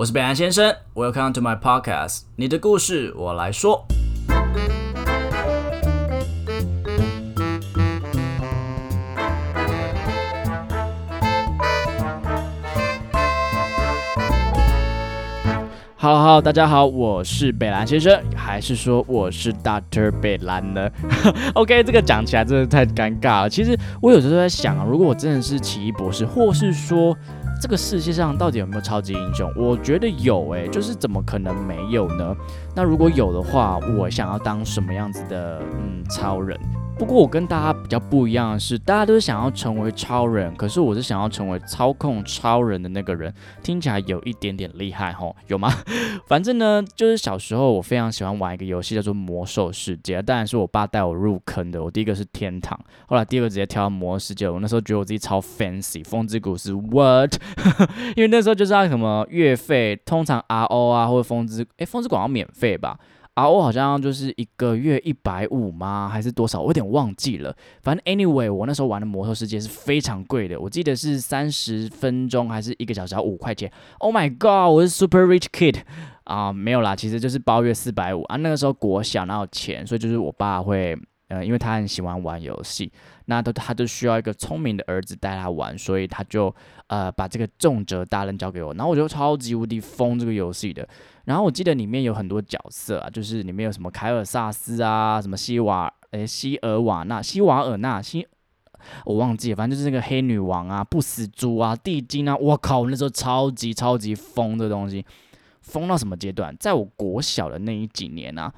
我是北岸先生，Welcome to my podcast，你的故事我来说。Hello，Hello，大家好，我是北兰先生，还是说我是 Doctor 北兰呢？OK，这个讲起来真的太尴尬了。其实我有时候在想，如果我真的是奇异博士，或是说这个世界上到底有没有超级英雄？我觉得有诶，就是怎么可能没有呢？那如果有的话，我想要当什么样子的嗯超人？不过我跟大家比较不一样的是，大家都是想要成为超人，可是我是想要成为操控超人的那个人，听起来有一点点厉害吼，有吗？反正呢，就是小时候我非常喜欢玩一个游戏叫做魔兽世界，当然是我爸带我入坑的。我第一个是天堂，后来第二个直接跳到魔兽世界。我那时候觉得我自己超 fancy，风之谷是 what？因为那时候就是要什么月费，通常 RO 啊或者风之，诶，风之谷要免费吧？啊，我好像就是一个月一百五吗？还是多少？我有点忘记了。反正 anyway，我那时候玩的魔兽世界是非常贵的，我记得是三十分钟还是一个小时要五块钱。Oh my god，我是 super rich kid 啊，没有啦，其实就是包月四百五啊。那个时候国小哪有钱，所以就是我爸会，呃，因为他很喜欢玩游戏，那都他就需要一个聪明的儿子带他玩，所以他就呃把这个重责大任交给我，然后我就超级无敌疯这个游戏的。然后我记得里面有很多角色啊，就是里面有什么凯尔萨斯啊，什么西瓦诶西尔瓦纳、西瓦尔纳、西，我忘记了，反正就是那个黑女王啊、不死猪啊、地精啊，我靠，那时候超级超级疯的东西，疯到什么阶段？在我国小的那一几年啊，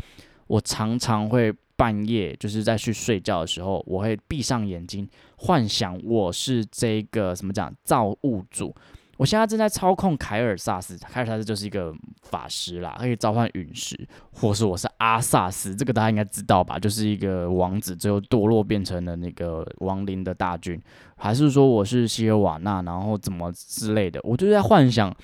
我常常会半夜就是在去睡觉的时候，我会闭上眼睛，幻想我是这个什么讲造物主。我现在正在操控凯尔萨斯，凯尔萨斯就是一个法师啦，可以召唤陨石，或是我是阿萨斯，这个大家应该知道吧？就是一个王子，最后堕落变成了那个亡灵的大军，还是说我是希尔瓦纳，然后怎么之类的？我就在幻想，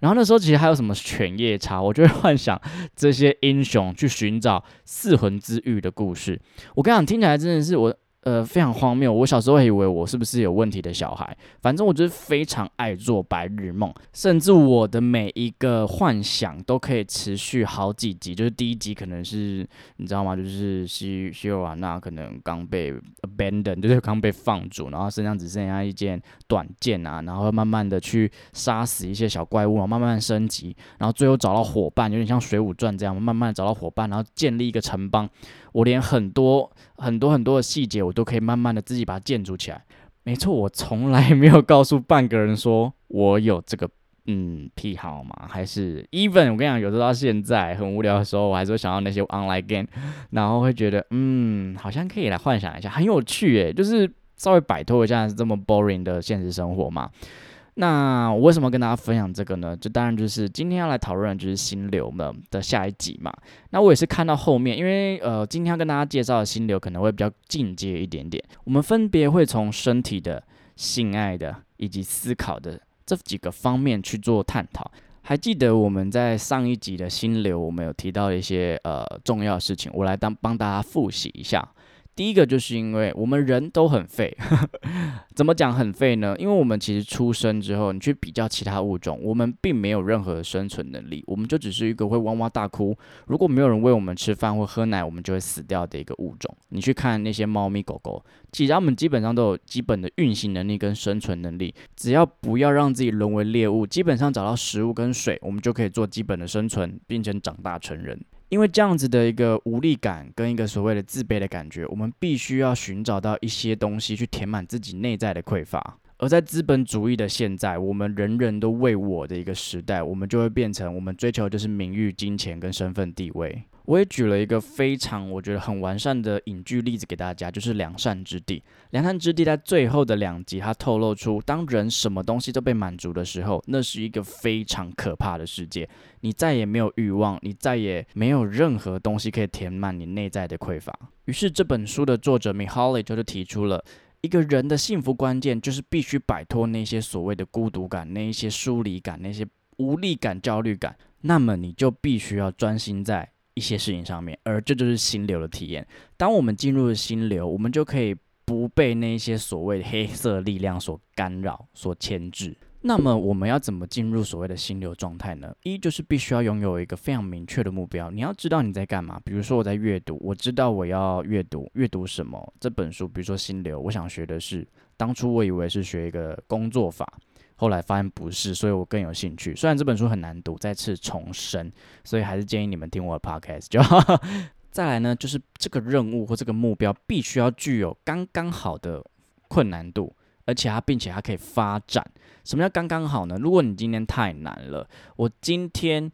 然后那时候其实还有什么犬夜叉，我就会幻想这些英雄去寻找四魂之玉的故事。我跟你讲，听起来真的是我。呃，非常荒谬。我小时候以为我是不是有问题的小孩，反正我就是非常爱做白日梦，甚至我的每一个幻想都可以持续好几集。就是第一集可能是你知道吗？就是西西尔瓦娜可能刚被 abandon，就是刚被放逐，然后身上只剩下一件短剑啊，然后慢慢的去杀死一些小怪物，慢慢升级，然后最后找到伙伴，有点像水浒传这样，慢慢找到伙伴，然后建立一个城邦。我连很多很多很多的细节，我都可以慢慢的自己把它建筑起来。没错，我从来没有告诉半个人说我有这个嗯癖好嘛，还是 even 我跟你讲，有时候到现在很无聊的时候，我还是会想到那些 online game，然后会觉得嗯，好像可以来幻想一下，很有趣诶，就是稍微摆脱一下这么 boring 的现实生活嘛。那我为什么跟大家分享这个呢？就当然就是今天要来讨论就是心流们的下一集嘛。那我也是看到后面，因为呃今天要跟大家介绍的心流可能会比较进阶一点点。我们分别会从身体的、性爱的以及思考的这几个方面去做探讨。还记得我们在上一集的心流，我们有提到一些呃重要的事情，我来当帮大家复习一下。第一个就是因为我们人都很废，怎么讲很废呢？因为我们其实出生之后，你去比较其他物种，我们并没有任何生存能力，我们就只是一个会哇哇大哭，如果没有人喂我们吃饭或喝奶，我们就会死掉的一个物种。你去看那些猫咪狗狗，其实它们基本上都有基本的运行能力跟生存能力，只要不要让自己沦为猎物，基本上找到食物跟水，我们就可以做基本的生存，并且长大成人。因为这样子的一个无力感跟一个所谓的自卑的感觉，我们必须要寻找到一些东西去填满自己内在的匮乏。而在资本主义的现在，我们人人都为我的一个时代，我们就会变成我们追求就是名誉、金钱跟身份地位。我也举了一个非常我觉得很完善的影剧例子给大家，就是《良善之地》。《良善之地》在最后的两集，它透露出，当人什么东西都被满足的时候，那是一个非常可怕的世界。你再也没有欲望，你再也没有任何东西可以填满你内在的匮乏。于是这本书的作者 Mihaly 就是提出了一个人的幸福关键，就是必须摆脱那些所谓的孤独感、那一些疏离感、那些无力感、焦虑感。那么你就必须要专心在。一些事情上面，而这就是心流的体验。当我们进入了心流，我们就可以不被那些所谓的黑色力量所干扰、所牵制。那么我们要怎么进入所谓的心流状态呢？一就是必须要拥有一个非常明确的目标，你要知道你在干嘛。比如说我在阅读，我知道我要阅读，阅读什么这本书。比如说心流，我想学的是，当初我以为是学一个工作法，后来发现不是，所以我更有兴趣。虽然这本书很难读，再次重申，所以还是建议你们听我的 podcast 就好。再来呢，就是这个任务或这个目标必须要具有刚刚好的困难度。而且它，并且它可以发展。什么叫刚刚好呢？如果你今天太难了，我今天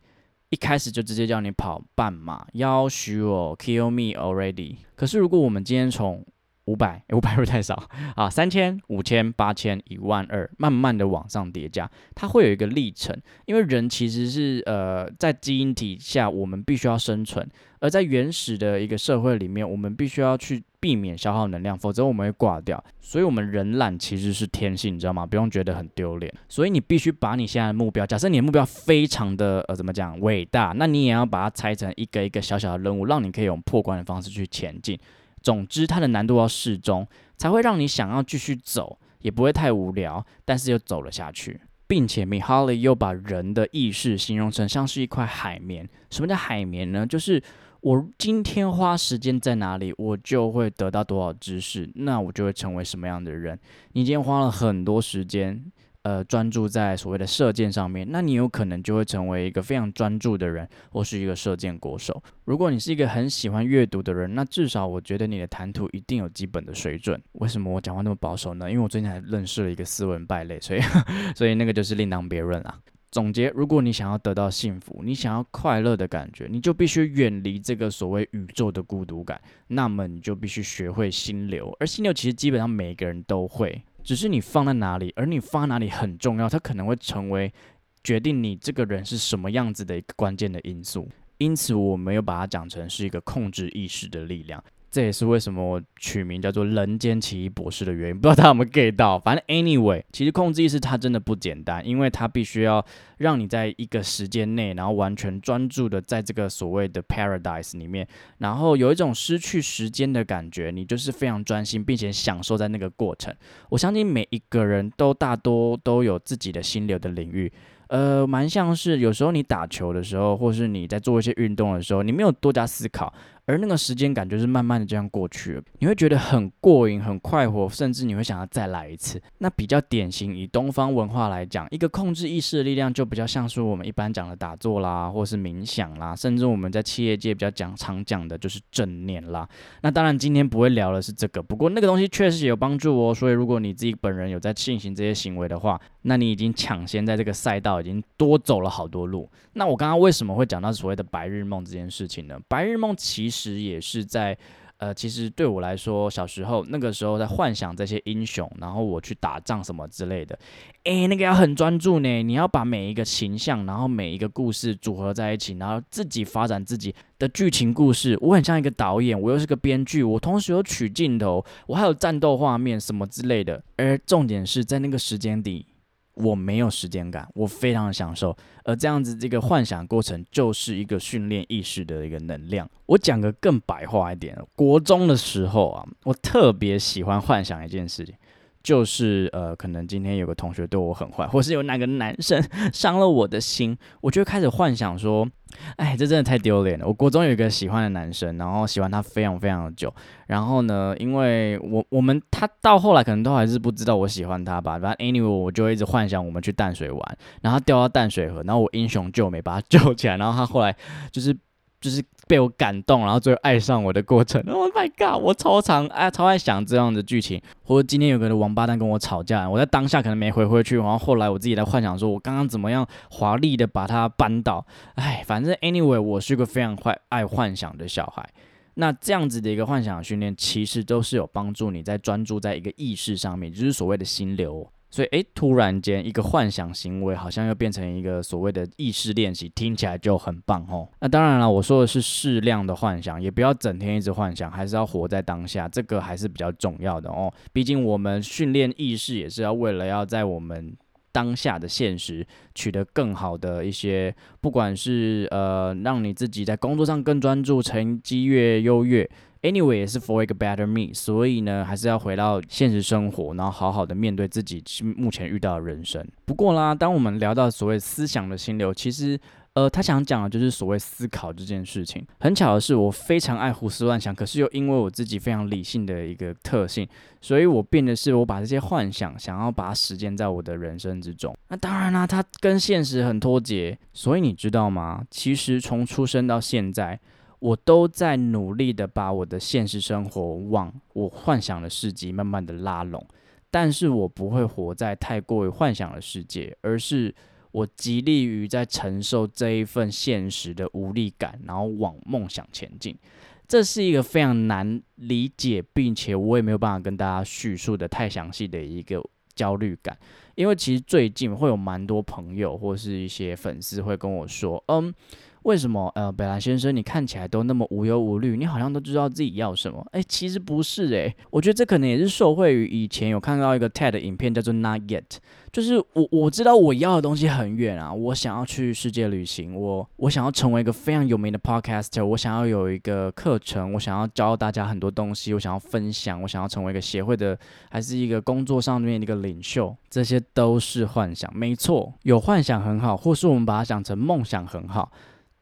一开始就直接叫你跑半马，要许我 kill me already。可是如果我们今天从五百，五百会太少啊，三千、五千、八千、一万二，慢慢的往上叠加，它会有一个历程。因为人其实是呃，在基因体下，我们必须要生存。而在原始的一个社会里面，我们必须要去避免消耗能量，否则我们会挂掉。所以，我们人懒其实是天性，你知道吗？不用觉得很丢脸。所以，你必须把你现在的目标，假设你的目标非常的呃，怎么讲伟大，那你也要把它拆成一个一个小小的任务，让你可以用破关的方式去前进。总之，它的难度要适中，才会让你想要继续走，也不会太无聊，但是又走了下去。并且米哈利又把人的意识形容成像是一块海绵。什么叫海绵呢？就是我今天花时间在哪里，我就会得到多少知识，那我就会成为什么样的人。你今天花了很多时间。呃，专注在所谓的射箭上面，那你有可能就会成为一个非常专注的人，或是一个射箭国手。如果你是一个很喜欢阅读的人，那至少我觉得你的谈吐一定有基本的水准。为什么我讲话那么保守呢？因为我最近还认识了一个斯文败类，所以 所以那个就是另当别论啦。总结：如果你想要得到幸福，你想要快乐的感觉，你就必须远离这个所谓宇宙的孤独感。那么你就必须学会心流，而心流其实基本上每个人都会。只是你放在哪里，而你放哪里很重要，它可能会成为决定你这个人是什么样子的一个关键的因素。因此，我没有把它讲成是一个控制意识的力量。这也是为什么我取名叫做“人间奇异博士”的原因。不知道他有没有 get 到？反正 anyway，其实控制意识它真的不简单，因为它必须要让你在一个时间内，然后完全专注的在这个所谓的 paradise 里面，然后有一种失去时间的感觉。你就是非常专心，并且享受在那个过程。我相信每一个人都大多都有自己的心流的领域。呃，蛮像是有时候你打球的时候，或是你在做一些运动的时候，你没有多加思考。而那个时间感就是慢慢的这样过去了，你会觉得很过瘾、很快活，甚至你会想要再来一次。那比较典型，以东方文化来讲，一个控制意识的力量就比较像是我们一般讲的打坐啦，或是冥想啦，甚至我们在企业界比较讲常讲的就是正念啦。那当然今天不会聊的是这个，不过那个东西确实有帮助哦。所以如果你自己本人有在进行这些行为的话，那你已经抢先在这个赛道已经多走了好多路。那我刚刚为什么会讲到所谓的白日梦这件事情呢？白日梦其实。实也是在，呃，其实对我来说，小时候那个时候在幻想这些英雄，然后我去打仗什么之类的，诶，那个要很专注呢，你要把每一个形象，然后每一个故事组合在一起，然后自己发展自己的剧情故事。我很像一个导演，我又是个编剧，我同时有取镜头，我还有战斗画面什么之类的。而重点是在那个时间里。我没有时间感，我非常的享受，而这样子这个幻想过程就是一个训练意识的一个能量。我讲个更白话一点，国中的时候啊，我特别喜欢幻想一件事情。就是呃，可能今天有个同学对我很坏，或是有哪个男生 伤了我的心，我就开始幻想说，哎，这真的太丢脸了。我国中有一个喜欢的男生，然后喜欢他非常非常的久，然后呢，因为我我们他到后来可能都还是不知道我喜欢他吧，反正 anyway 我就一直幻想我们去淡水玩，然后掉到淡水河，然后我英雄救美把他救起来，然后他后来就是。就是被我感动，然后最后爱上我的过程。Oh my god！我超常爱超爱想这样的剧情，或者今天有个王八蛋跟我吵架，我在当下可能没回回去，然后后来我自己在幻想说，我刚刚怎么样华丽的把它扳倒。哎，反正 anyway，我是一个非常坏爱幻想的小孩。那这样子的一个幻想训练，其实都是有帮助你在专注在一个意识上面，就是所谓的心流。所以，诶，突然间一个幻想行为好像又变成一个所谓的意识练习，听起来就很棒哦。那当然了，我说的是适量的幻想，也不要整天一直幻想，还是要活在当下，这个还是比较重要的哦。毕竟我们训练意识也是要为了要在我们当下的现实取得更好的一些，不管是呃让你自己在工作上更专注，成绩越优越。Anyway，也是 for 一个 better me，所以呢，还是要回到现实生活，然后好好的面对自己目前遇到的人生。不过啦，当我们聊到所谓思想的心流，其实，呃，他想讲的就是所谓思考这件事情。很巧的是，我非常爱胡思乱想，可是又因为我自己非常理性的一个特性，所以我变的是我把这些幻想想要把它实践在我的人生之中。那当然啦，它跟现实很脱节。所以你知道吗？其实从出生到现在。我都在努力的把我的现实生活往我幻想的世界慢慢的拉拢，但是我不会活在太过于幻想的世界，而是我极力于在承受这一份现实的无力感，然后往梦想前进。这是一个非常难理解，并且我也没有办法跟大家叙述的太详细的一个焦虑感，因为其实最近会有蛮多朋友或是一些粉丝会跟我说，嗯。为什么呃，北兰先生，你看起来都那么无忧无虑，你好像都知道自己要什么？哎，其实不是哎，我觉得这可能也是受惠于以前有看到一个 TED 影片，叫做 Not Yet，就是我我知道我要的东西很远啊，我想要去世界旅行，我我想要成为一个非常有名的 Podcaster，我想要有一个课程，我想要教大家很多东西，我想要分享，我想要成为一个协会的，还是一个工作上面的一个领袖，这些都是幻想，没错，有幻想很好，或是我们把它想成梦想很好。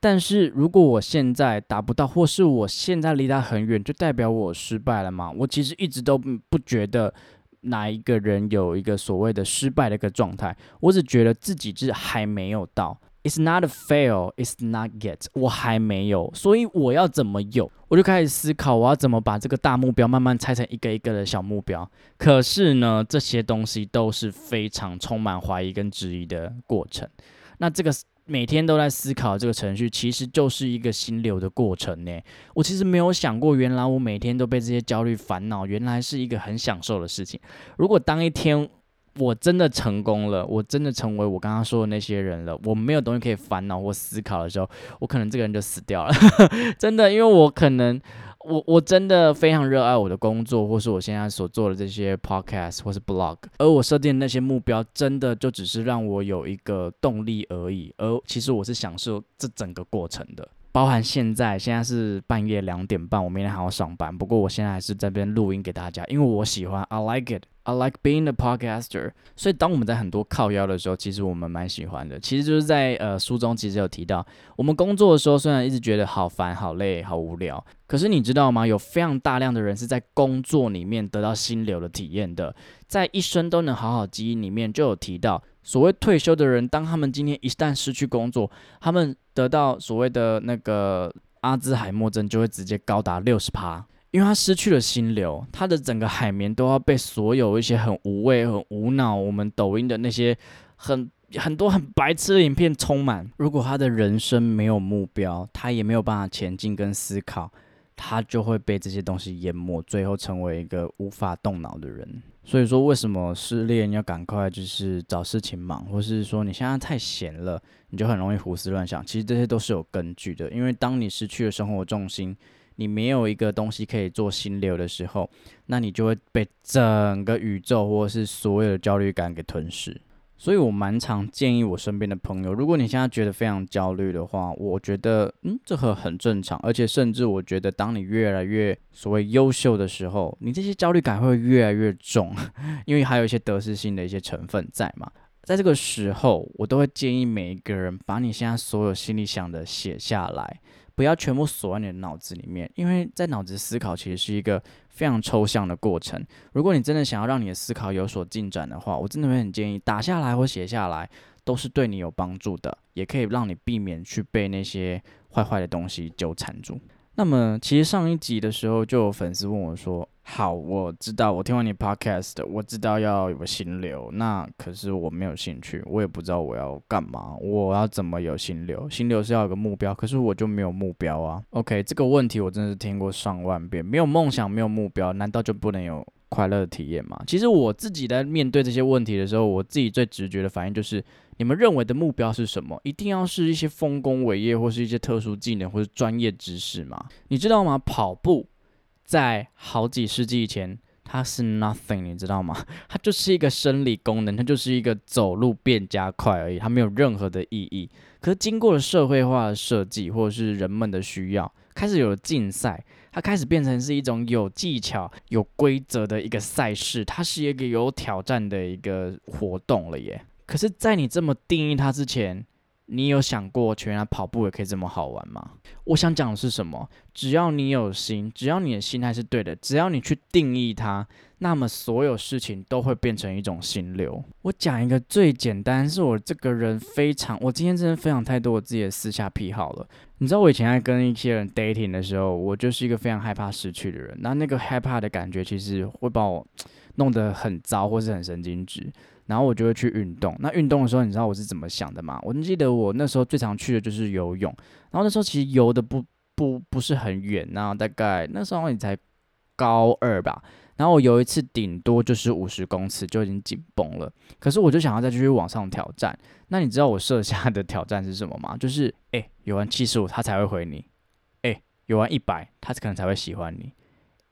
但是如果我现在达不到，或是我现在离他很远，就代表我失败了吗？我其实一直都不觉得哪一个人有一个所谓的失败的一个状态，我只觉得自己是还没有到。It's not a fail, it's not yet。我还没有，所以我要怎么有？我就开始思考，我要怎么把这个大目标慢慢拆成一个一个的小目标。可是呢，这些东西都是非常充满怀疑跟质疑的过程。那这个。每天都在思考这个程序，其实就是一个心流的过程呢。我其实没有想过，原来我每天都被这些焦虑烦恼，原来是一个很享受的事情。如果当一天我真的成功了，我真的成为我刚刚说的那些人了，我没有东西可以烦恼或思考的时候，我可能这个人就死掉了。真的，因为我可能。我我真的非常热爱我的工作，或是我现在所做的这些 podcast 或是 blog，而我设定的那些目标，真的就只是让我有一个动力而已。而其实我是享受这整个过程的，包含现在现在是半夜两点半，我明天还要上班，不过我现在还是在边录音给大家，因为我喜欢，I like it。I like being a podcaster，所以当我们在很多靠腰的时候，其实我们蛮喜欢的。其实就是在呃书中其实有提到，我们工作的时候虽然一直觉得好烦、好累、好无聊，可是你知道吗？有非常大量的人是在工作里面得到心流的体验的，在一生都能好好记忆里面就有提到，所谓退休的人，当他们今天一旦失去工作，他们得到所谓的那个阿兹海默症就会直接高达六十趴。因为他失去了心流，他的整个海绵都要被所有一些很无畏、很无脑，我们抖音的那些很很多很白痴的影片充满。如果他的人生没有目标，他也没有办法前进跟思考，他就会被这些东西淹没，最后成为一个无法动脑的人。所以说，为什么失恋要赶快就是找事情忙，或是说你现在太闲了，你就很容易胡思乱想？其实这些都是有根据的，因为当你失去了生活重心。你没有一个东西可以做心流的时候，那你就会被整个宇宙或者是所有的焦虑感给吞噬。所以我蛮常建议我身边的朋友，如果你现在觉得非常焦虑的话，我觉得嗯，这很很正常，而且甚至我觉得，当你越来越所谓优秀的时候，你这些焦虑感会越来越重，因为还有一些得失心的一些成分在嘛。在这个时候，我都会建议每一个人把你现在所有心里想的写下来。不要全部锁在你的脑子里面，因为在脑子思考其实是一个非常抽象的过程。如果你真的想要让你的思考有所进展的话，我真的会很建议打下来或写下来，都是对你有帮助的，也可以让你避免去被那些坏坏的东西纠缠住。那么，其实上一集的时候，就有粉丝问我说。好，我知道，我听完你 podcast，我知道要有个心流，那可是我没有兴趣，我也不知道我要干嘛，我要怎么有心流？心流是要有个目标，可是我就没有目标啊。OK，这个问题我真的是听过上万遍，没有梦想，没有目标，难道就不能有快乐的体验吗？其实我自己在面对这些问题的时候，我自己最直觉的反应就是，你们认为的目标是什么？一定要是一些丰功伟业，或是一些特殊技能，或是专业知识吗？你知道吗？跑步。在好几世纪以前，它是 nothing，你知道吗？它就是一个生理功能，它就是一个走路变加快而已，它没有任何的意义。可是经过了社会化的设计，或者是人们的需要，开始有了竞赛，它开始变成是一种有技巧、有规则的一个赛事，它是一个有挑战的一个活动了耶。可是，在你这么定义它之前，你有想过，原来跑步也可以这么好玩吗？我想讲的是什么？只要你有心，只要你的心态是对的，只要你去定义它，那么所有事情都会变成一种心流。我讲一个最简单，是我这个人非常，我今天真的分享太多我自己的私下癖好了。你知道我以前在跟一些人 dating 的时候，我就是一个非常害怕失去的人。那那个害怕的感觉，其实会把我弄得很糟，或是很神经质。然后我就会去运动。那运动的时候，你知道我是怎么想的吗？我记得我那时候最常去的就是游泳。然后那时候其实游的不不不是很远，那大概那时候你才高二吧。然后我有一次顶多就是五十公尺就已经紧绷了。可是我就想要再继续往上挑战。那你知道我设下的挑战是什么吗？就是哎，游完七十五他才会回你。哎，游完一百他可能才会喜欢你。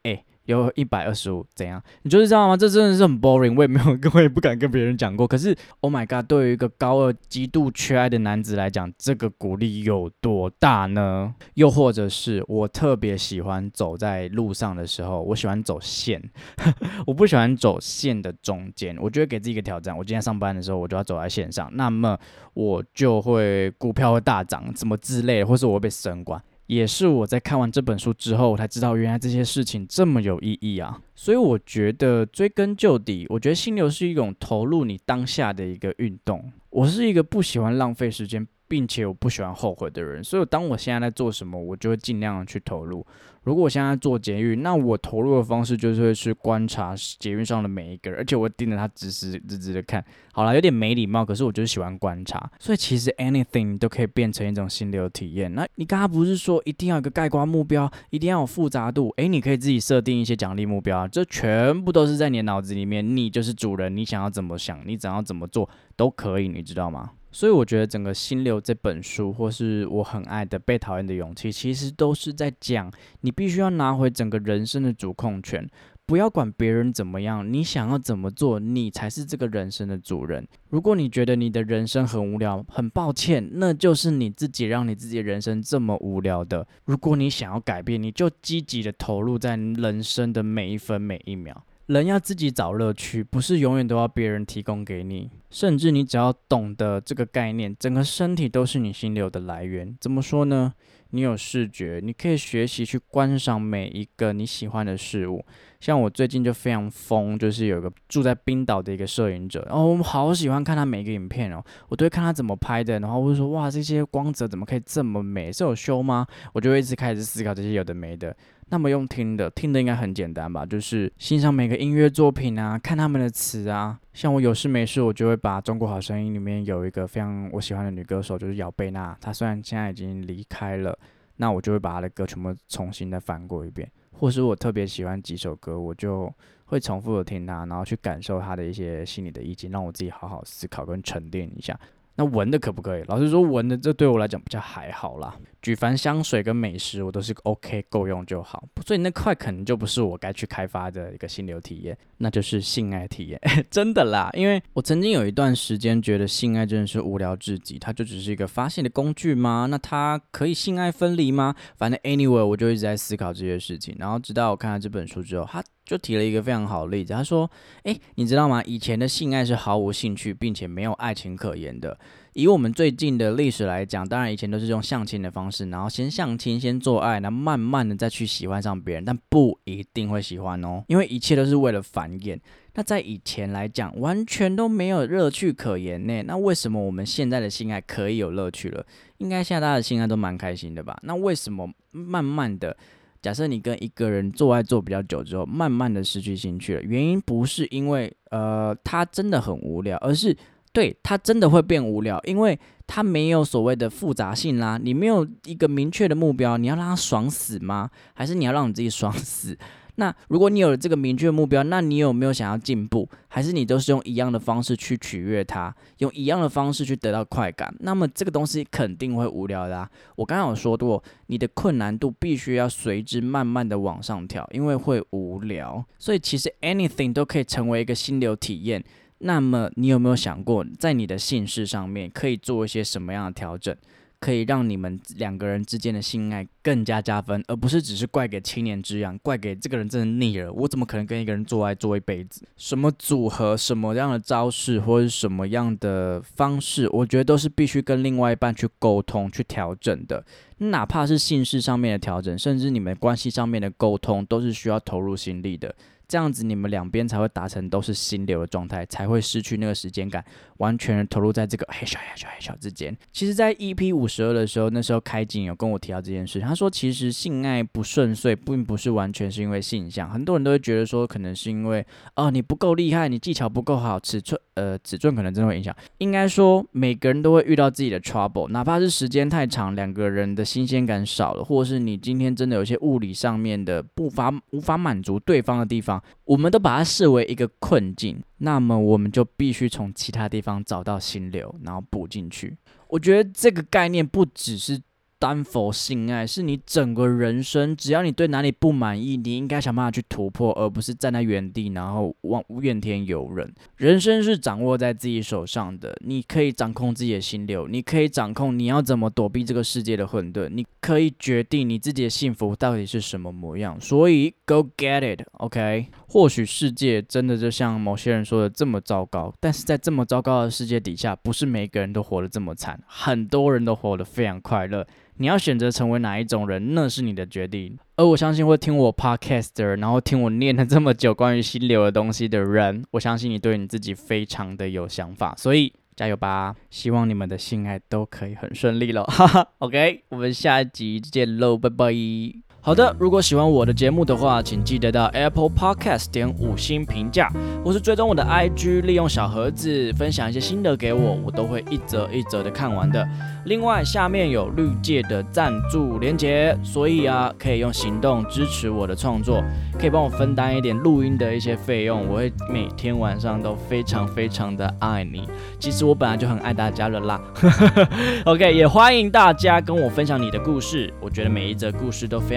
哎。有一百二十五，怎样？你就是知道吗？这真的是很 boring，我也没有，我也不敢跟别人讲过。可是，Oh my god，对于一个高二极度缺爱的男子来讲，这个鼓励有多大呢？又或者是我特别喜欢走在路上的时候，我喜欢走线，我不喜欢走线的中间。我觉得给自己一个挑战，我今天上班的时候，我就要走在线上，那么我就会股票会大涨，什么之类，或是我会被升官。也是我在看完这本书之后，我才知道原来这些事情这么有意义啊！所以我觉得追根究底，我觉得心流是一种投入你当下的一个运动。我是一个不喜欢浪费时间。并且我不喜欢后悔的人，所以当我现在在做什么，我就会尽量去投入。如果我现在做捷运，那我投入的方式就是会去观察捷运上的每一个人，而且我盯着他直直直直的看。好了，有点没礼貌，可是我就是喜欢观察。所以其实 anything 都可以变成一种心流体验。那你刚刚不是说一定要有个盖棺目标，一定要有复杂度？诶，你可以自己设定一些奖励目标啊，这全部都是在你的脑子里面，你就是主人，你想要怎么想，你想要怎么做都可以，你知道吗？所以我觉得整个《心流》这本书，或是我很爱的《被讨厌的勇气》，其实都是在讲你必须要拿回整个人生的主控权，不要管别人怎么样，你想要怎么做，你才是这个人生的主人。如果你觉得你的人生很无聊，很抱歉，那就是你自己让你自己的人生这么无聊的。如果你想要改变，你就积极的投入在人生的每一分每一秒。人要自己找乐趣，不是永远都要别人提供给你。甚至你只要懂得这个概念，整个身体都是你心流的来源。怎么说呢？你有视觉，你可以学习去观赏每一个你喜欢的事物。像我最近就非常疯，就是有个住在冰岛的一个摄影者，然后我们好喜欢看他每一个影片哦，我都会看他怎么拍的，然后我就说哇，这些光泽怎么可以这么美？是有修吗？我就会一直开始思考这些有的没的。那么用听的，听的应该很简单吧？就是欣赏每个音乐作品啊，看他们的词啊。像我有事没事，我就会把《中国好声音》里面有一个非常我喜欢的女歌手，就是姚贝娜。她虽然现在已经离开了，那我就会把她的歌全部重新的翻过一遍。或是我特别喜欢几首歌，我就会重复的听她，然后去感受她的一些心理的意境，让我自己好好思考跟沉淀一下。那闻的可不可以？老实说，闻的这对我来讲比较还好啦。举凡香水跟美食，我都是 OK 够用就好。所以那块可能就不是我该去开发的一个心流体验，那就是性爱体验。真的啦，因为我曾经有一段时间觉得性爱真的是无聊至极，它就只是一个发泄的工具吗？那它可以性爱分离吗？反正 anyway，我就一直在思考这些事情。然后直到我看了这本书之后，它就提了一个非常好的例子，他说：“诶，你知道吗？以前的性爱是毫无兴趣，并且没有爱情可言的。以我们最近的历史来讲，当然以前都是用相亲的方式，然后先相亲，先做爱，然后慢慢的再去喜欢上别人，但不一定会喜欢哦，因为一切都是为了繁衍。那在以前来讲，完全都没有乐趣可言呢。那为什么我们现在的性爱可以有乐趣了？应该现在大家的性爱都蛮开心的吧？那为什么慢慢的？”假设你跟一个人做爱做比较久之后，慢慢的失去兴趣了，原因不是因为呃他真的很无聊，而是对他真的会变无聊，因为他没有所谓的复杂性啦。你没有一个明确的目标，你要让他爽死吗？还是你要让你自己爽死？那如果你有了这个明确目标，那你有没有想要进步？还是你都是用一样的方式去取悦他，用一样的方式去得到快感？那么这个东西肯定会无聊的！我刚刚有说过，你的困难度必须要随之慢慢的往上跳，因为会无聊。所以其实 anything 都可以成为一个心流体验。那么你有没有想过，在你的姓氏上面可以做一些什么样的调整？可以让你们两个人之间的性爱更加加分，而不是只是怪给七年之痒，怪给这个人真的腻了。我怎么可能跟一个人做爱做一辈子？什么组合、什么样的招式或者什么样的方式，我觉得都是必须跟另外一半去沟通、去调整的。哪怕是性事上面的调整，甚至你们关系上面的沟通，都是需要投入心力的。这样子，你们两边才会达成都是心流的状态，才会失去那个时间感，完全投入在这个 嘿咻嘿咻嘿咻之间。其实，在 EP 五十二的时候，那时候开景有跟我提到这件事，他说其实性爱不顺遂，并不是完全是因为性向，很多人都会觉得说，可能是因为哦你不够厉害，你技巧不够好，尺寸呃尺寸可能真的会影响。应该说，每个人都会遇到自己的 trouble，哪怕是时间太长，两个人的新鲜感少了，或者是你今天真的有些物理上面的不法无法满足对方的地方。我们都把它视为一个困境，那么我们就必须从其他地方找到心流，然后补进去。我觉得这个概念不只是。单否性爱是你整个人生，只要你对哪里不满意，你应该想办法去突破，而不是站在原地然后望怨天尤人。人生是掌握在自己手上的，你可以掌控自己的心流，你可以掌控你要怎么躲避这个世界的混沌，你可以决定你自己的幸福到底是什么模样。所以，Go get it，OK？或许世界真的就像某些人说的这么糟糕，但是在这么糟糕的世界底下，不是每个人都活得这么惨，很多人都活得非常快乐。你要选择成为哪一种人，那是你的决定。而我相信会听我 podcast 的，然后听我念了这么久关于心流的东西的人，我相信你对你自己非常的有想法，所以加油吧！希望你们的性爱都可以很顺利了，哈哈。OK，我们下一集见喽，拜拜。好的，如果喜欢我的节目的话，请记得到 Apple Podcast 点五星评价，或是追踪我的 IG，利用小盒子分享一些心得给我，我都会一则一则的看完的。另外，下面有绿界的赞助连结，所以啊，可以用行动支持我的创作，可以帮我分担一点录音的一些费用，我会每天晚上都非常非常的爱你。其实我本来就很爱大家了啦。OK，也欢迎大家跟我分享你的故事，我觉得每一则故事都非